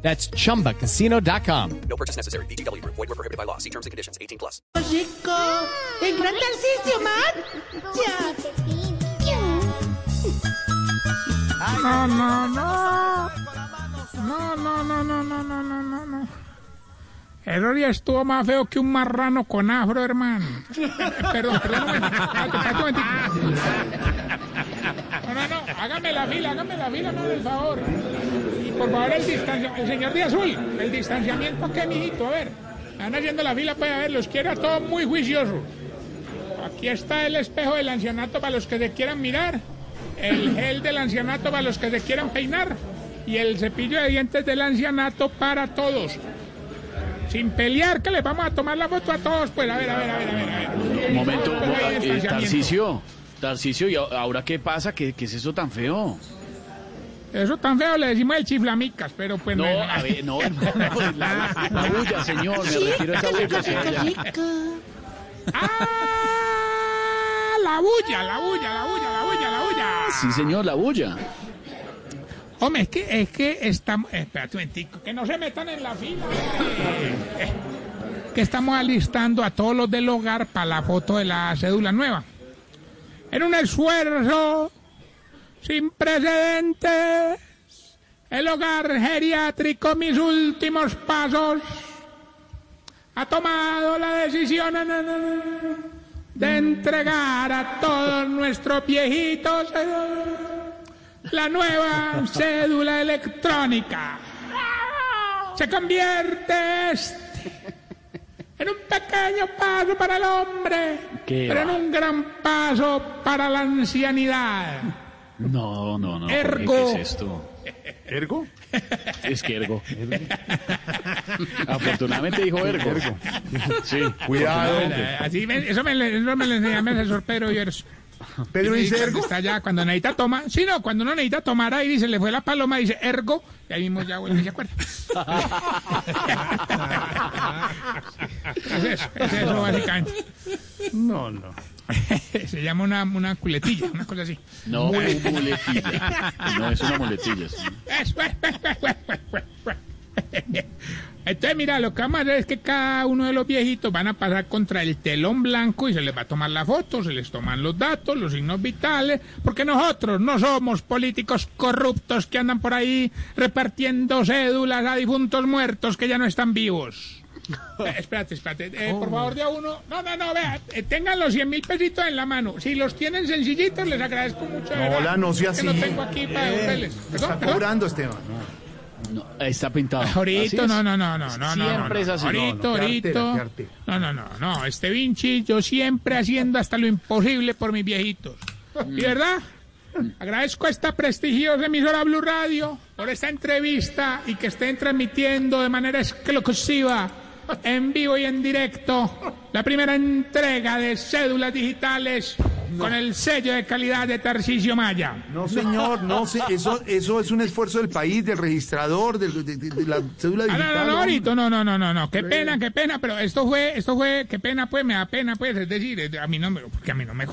That's chumbacasino.com. No purchase necessary. BGW. Void were prohibited by law. See terms and conditions. 18 plus. Rico, el gran Tarcisio, man. Ya. No, no, no. No, no, no, no, no, no, no, no, no. El día estuvo más feo que un marrano con afro, hermano. Perdón, perdón. No, no, no. Hágame la fila, hágame la fila, no, del favor. Por favor, el distanciamiento. El señor de azul, el distanciamiento, ¿qué, mijito? A ver. Están haciendo la fila, pues, a ver, los quiero a todos muy juiciosos. Aquí está el espejo del ancianato para los que se quieran mirar, el gel del ancianato para los que se quieran peinar y el cepillo de dientes del ancianato para todos. Sin pelear, que les vamos a tomar la foto a todos. Pues a ver, a ver, a ver, a ver. A ver. Un momento, ahí eh. Tarcicio, Tarcicio, ¿y ahora qué pasa? ¿Qué, qué es eso tan feo? Eso tan feo le decimos el chiflamicas, pero pues No, no. a ver, no, hermano, la, la bulla, señor, me refiero a esa bulla. ¡Ah! La bulla, la bulla, la bulla, la bulla, la bulla. Sí, señor, la bulla. Hombre, es que, es que estamos. Espérate un momentico, que no se metan en la fila. Eh, eh, que estamos alistando a todos los del hogar para la foto de la cédula nueva. En un esfuerzo sin precedentes, el hogar geriátrico, mis últimos pasos, ha tomado la decisión de entregar a todos nuestros viejitos. la nueva cédula electrónica. Se convierte este en un pequeño paso para el hombre, ¿Qué pero en un gran paso para la ancianidad. No, no, no. Ergo. ¿Qué es esto? ¿Ergo? Es que ergo. Afortunadamente dijo ergo. Sí, Cuidado. Así me- eso, me, eso me lo enseñó mi asesor Pedro Viveros. Pedro dice ergo. Está allá, cuando necesita tomar. Sí, no, cuando uno necesita tomar ahí, dice, le fue la paloma, dice ergo, y ahí mismo ya vuelve y se acuerda. es eso, es eso básicamente. No, no. se llama una, una culetilla, una cosa así. No, muletilla. No, es una muletilla. Entonces, mira, lo que vamos a hacer es que cada uno de los viejitos van a pasar contra el telón blanco y se les va a tomar la foto, se les toman los datos, los signos vitales, porque nosotros no somos políticos corruptos que andan por ahí repartiendo cédulas a difuntos muertos que ya no están vivos. Eh, espérate, espérate. eh, Por favor, de a uno. No, no, no, vea. eh, tengan los 100 mil pesitos en la mano. Si los tienen sencillitos, les agradezco mucho. No, hola, no sea que así. no tengo aquí para devolverles. Está cobrando, Esteban. No, está pintado. Ahorita, es. no, no, no, no, no, no. Siempre no, es así. Ahorita, ahorita. No, no, no, no. Este Vinci, yo siempre haciendo hasta lo imposible por mis viejitos. ¿Y verdad? Agradezco a esta prestigiosa emisora Blue Radio por esta entrevista y que estén transmitiendo de manera exclusiva, en vivo y en directo, la primera entrega de cédulas digitales con el sello de calidad de Tarcisio Maya. No, señor, no sé. Eso, eso es un esfuerzo del país, del registrador, del- de, de- de la cédula Ah, digital. no, no, no, ahorita, no, no, no, no, no, qué pena, qué pena, pero esto fue, esto fue, qué pena, pues, me da pena, pues, es decir, a mí no me, porque a mí no me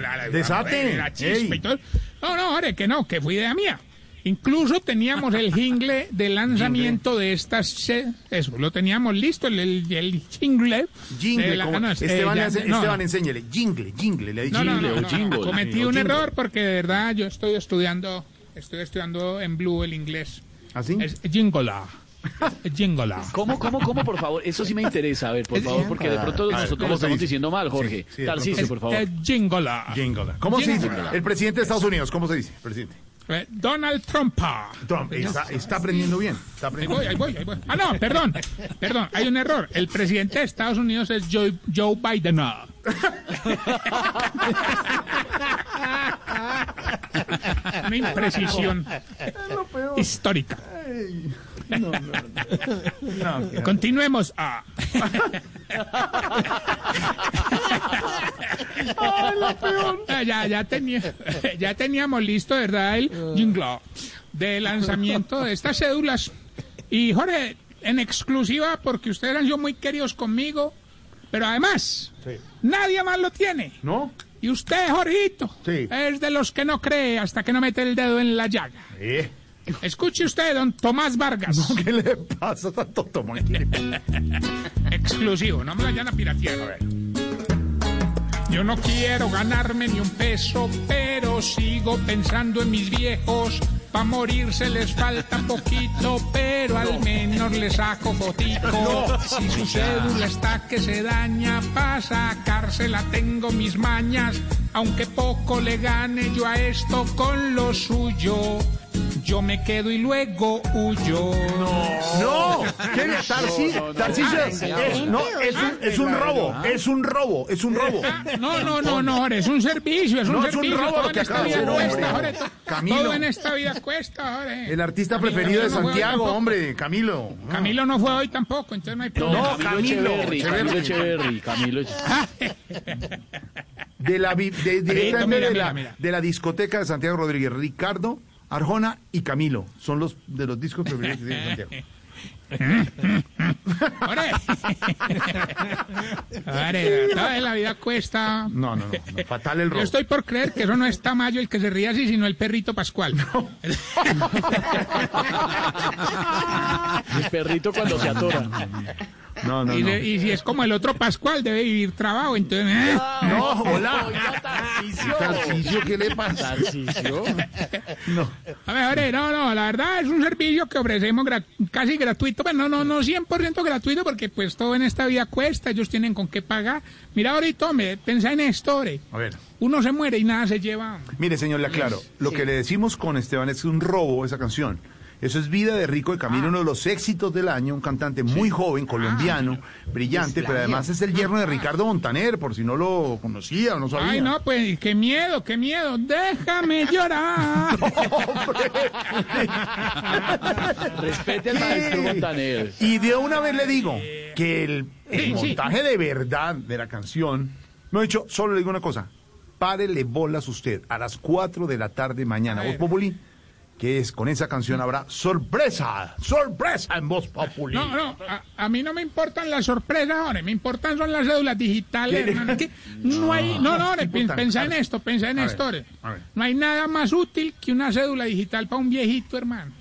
la, la, Desate, la chispa y todo. No, no, ahora que no, que fui idea mía. Incluso teníamos el jingle de lanzamiento de estas, eso, lo teníamos listo, el, el, el jingle. Jingle, de la- como- ah, eh, Esteban, ya- le hace- no, Esteban, no. enséñele. Jingle, jingle, le No, no, jingle. no, o no, jingle, cometí o un jingle. error porque de verdad yo estoy estudiando, estoy estudiando en Blue el inglés. ¿Así? Es jingola. Jingola. ¿Cómo, cómo, cómo, por favor? Eso sí me interesa, a ver, por favor, porque de pronto ver, nosotros ¿cómo lo estamos dice? diciendo mal, Jorge. Sí, sí, Es- por favor. jingola. Jingle. ¿Cómo se dice? El presidente de Estados Unidos, ¿cómo se dice? Presidente. Eh, Donald Trump. Trump, está, está aprendiendo bien. Está Ahí aprendiendo voy, ahí voy, ahí voy. Ah, no, perdón. Perdón, hay un error. El presidente de Estados Unidos es Joe, Joe Biden. Una imprecisión histórica. No, que- Continuemos. Ah. Ah, ya, ya, tenía, ya teníamos listo, ¿verdad? El jingle de lanzamiento de estas cédulas. Y Jorge, en exclusiva, porque ustedes han sido muy queridos conmigo, pero además, nadie más lo tiene. ¿No? Y usted, Jorgito, Sí. es de los que no cree hasta que no mete el dedo en la llaga. Eh, Escuche usted, don Tomás Vargas. ¿Qué le pasa tanto Tomás? Exclusivo, no me vayan a piratear. Yo no quiero ganarme ni un peso, pero sigo pensando en mis viejos. Pa' morirse les falta poquito, pero al menos les saco fotito. Si su cédula está que se daña, pa' sacársela tengo mis mañas. Aunque poco le gane yo a esto con lo suyo. Yo me quedo y luego huyo. No, ¿qué? Tarci- Tarcisio, es, no, es un, es un robo, es un robo, es un robo. No, no, no, no, Jorge, es un servicio, es un No, es un servicio. robo todo lo en que esta acaba de vida hacer, cuesta, hombre. Camilo. Todo en esta vida cuesta, Jorge. El artista Camilo preferido de no Santiago, hombre, Camilo. Camilo no fue hoy tampoco, entonces no hay No, problema. Camilo, Echeverry, Camilo Echeverry, Camilo De la, de, de, de la discoteca de Santiago Rodríguez, Ricardo, Arjona y Camilo. Son los de los discos preferidos que tiene Santiago. Toda la vida cuesta. No, no, no, no, fatal el Yo robo. estoy por creer que eso no es Tamayo el que se ríe así, sino el perrito Pascual. El perrito cuando se atora. No, no, Y, no. de- y si es como el otro Pascual, debe vivir trabajo, entonces... ¿eh? No, hola. Tarcisio, ¿qué le pasa? Tarcisio. No. A ver, no, no, la verdad es un servicio que ofrecemos gra- casi gratuito, pero no, no, no 100% gratuito porque pues todo en esta vida cuesta, ellos tienen con qué pagar. Mira ahorita, me pensa en esto. A ver. Uno se muere y nada se lleva. Mire, señor, le aclaro. Lo que le decimos con Esteban es un robo esa canción. Eso es Vida de Rico de Camilo, uno de los éxitos del año, un cantante muy joven, colombiano, brillante, pero además es el yerno de Ricardo Montaner, por si no lo conocía o no sabía. Ay, no, pues qué miedo, qué miedo, déjame llorar. Respete al maestro Montaner. Y de una vez le digo que el, el Sí, sí. montaje de verdad de la canción, me he dicho, solo le digo una cosa, párele bolas usted a las 4 de la tarde mañana, ver. Populi, que es con esa canción habrá sorpresa, sorpresa en Voz Populi. No, no, a, a mí no me importan las sorpresas, Jorge, me importan son las cédulas digitales, hermano, que no hay, no, no, pensa en esto, pensa en A esto, ver. No hay nada más útil que una cédula digital para un viejito, hermano.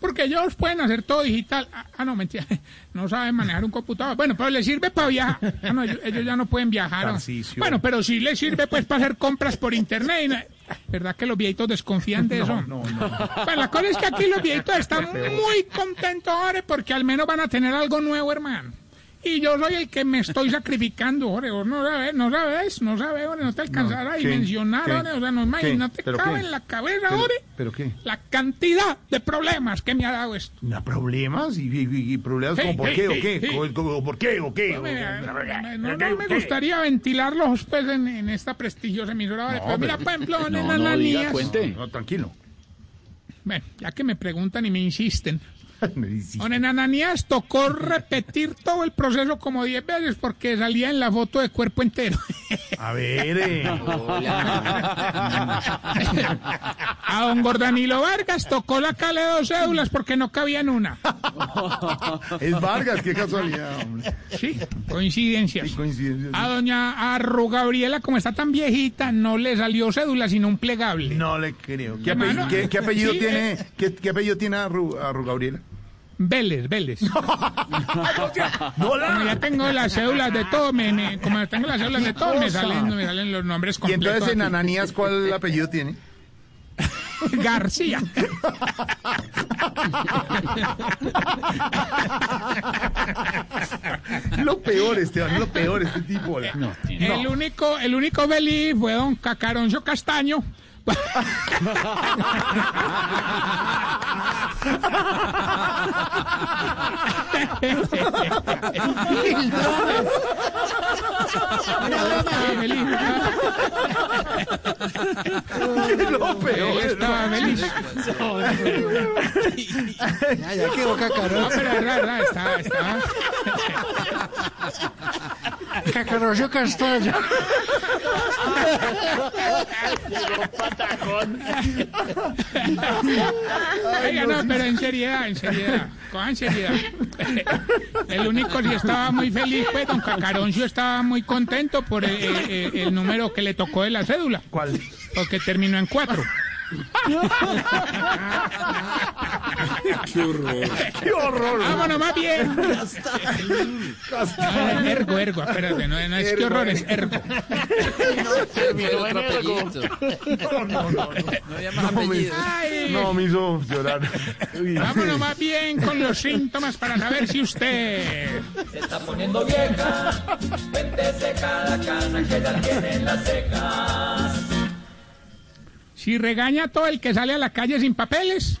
Porque ellos pueden hacer todo digital. Ah, ah, no, mentira. No saben manejar un computador. Bueno, pero les sirve para viajar. Ah, no, ellos, ellos ya no pueden viajar. Bueno, pero sí les sirve pues para hacer compras por internet. y no- ¿Verdad que los viejitos desconfían de eso? No, no, no. Pues la cosa es que aquí los viejitos están muy contentos ahora porque al menos van a tener algo nuevo, hermano. Y yo soy el que me estoy sacrificando, Jorge. No sabes, no sabes, no sabes, Jorge, no te alcanzará a ¿qué? dimensionar, ¿Qué? Jorge. O sea, no, imagínate, no te ¿Pero cabe qué? en la cabeza, ¿Pero, Jorge, ¿Pero qué? la cantidad de problemas que me ha dado esto. ¿Na problemas? ¿Y, y- y problemas Sí, como por sí, qué o sí, qué? ¿Cómo- cómo- ¿Por qué o qué? No, me- no, ¿Qué, no me qué? gustaría ventilarlos pues, en, en esta prestigiosa emisora. Jorge, No, pero mira, pero- por ejemplo, en No, no Ananías. diga, cuente. No, tranquilo. Bueno, ya que me preguntan y me insisten. Don Ananías tocó repetir todo el proceso como 10 veces porque salía en la foto de cuerpo entero. A ver, eh. A don Gordanilo Vargas tocó la cale de dos cédulas porque no cabía en una. es Vargas, qué casualidad, hombre. Sí, coincidencias. A doña Arru Gabriela, como está tan viejita, no le salió cédula, sino un plegable. No le creo. ¿Qué, apellido, qué- qué apellido sí, tiene, eh. qué, qué apellido tiene a Ru, a Ru Gabriela? Vélez, Vélez. ¡No Como ya tengo las cédulas de todo, me, me- como tengo las cédulas de todo, me salen, me salen los nombres Y completos. entonces en aquí. Ananías, ¿cuál apellido tiene? García. Lo peor, Esteban, lo peor, este tipo. No, El único, el único Beli fue don Cacaroncio Castaño. Lo peor. Estaba feliz. Ya, ya quedó No, cacarón. pero es verdad, estaba, estaba. Cacarollo castaño. Oiga, no, pero en seriedad, en seriedad. Cojan seriedad. El único sí estaba muy feliz, pues, don Cacaroncio estaba muy contento por el, el- el número que le tocó de la cédula, ¿Cuál? porque terminó en cuatro. ¡Qué horror! Vámonos más bien. Ah, ergo, ergo, espérate, no, no es que horror, es ergo. Terminó en ergo. No llamas me hizo llorar. Vámonos más bien con los síntomas para saber si usted... Si regaña a todo el que sale a la calle sin papeles.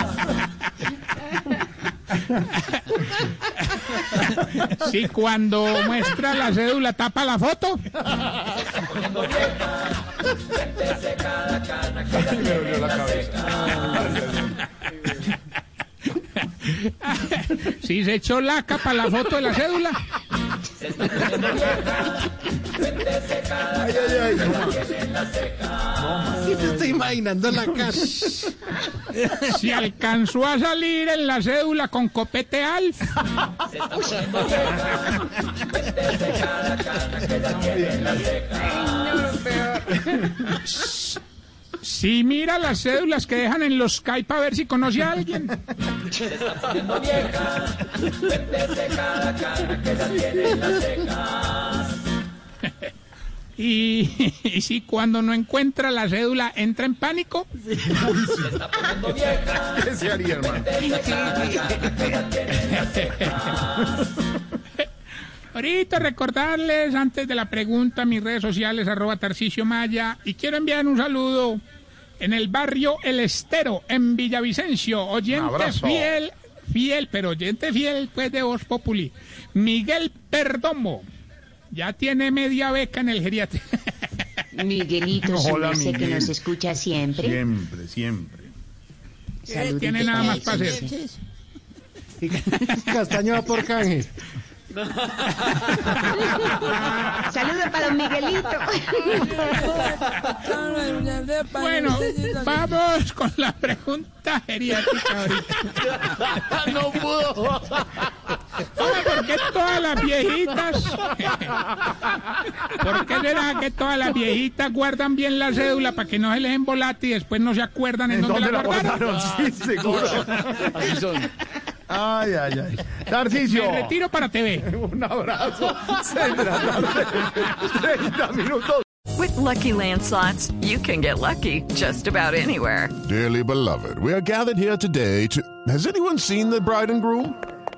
Si cuando muestra la cédula tapa la foto. Si se echó laca para la foto de la cédula. Ay, ay, ay. no más. ¿Qué te estoy imaginando la casa? Si alcanzó a salir en la cédula con copete alf. Si mira las cédulas que dejan en los Skype a ver si conoce a alguien. Y, y si cuando no encuentra la cédula entra en pánico. ¿Qué se haría, hermano? Ahorita recordarles antes de la pregunta mis redes sociales arroba Tarcicio Maya y quiero enviar un saludo en el barrio El Estero en Villavicencio, oyente fiel, fiel, pero oyente fiel pues de Voz Populi, Miguel Perdomo. Ya tiene media beca en el geriátrico. Miguelito, su Hola, merced que Miguel. nos escucha siempre. Siempre, siempre. Saludito tiene nada más para hacer. Castaño va por canje. Saludos para don Miguelito. Bueno, vamos con la pregunta geriátrica ahorita. No pudo. Oye, ¿por qué todas las viejitas? ¿Por qué será que todas las viejitas guardan bien la cédula para que no se les embolate y después no se acuerdan en, ¿En dónde, dónde la la guardaron? guardaron? Sí, seguro. Así son. Ay, ay, ay. Tarcicio. Me retiro para TV. Un abrazo. Seis de la tarde. 30 minutos. With Lucky Land slots, you can get lucky just about anywhere. Dearly beloved, we are gathered here today to. Has anyone seen the bride and groom?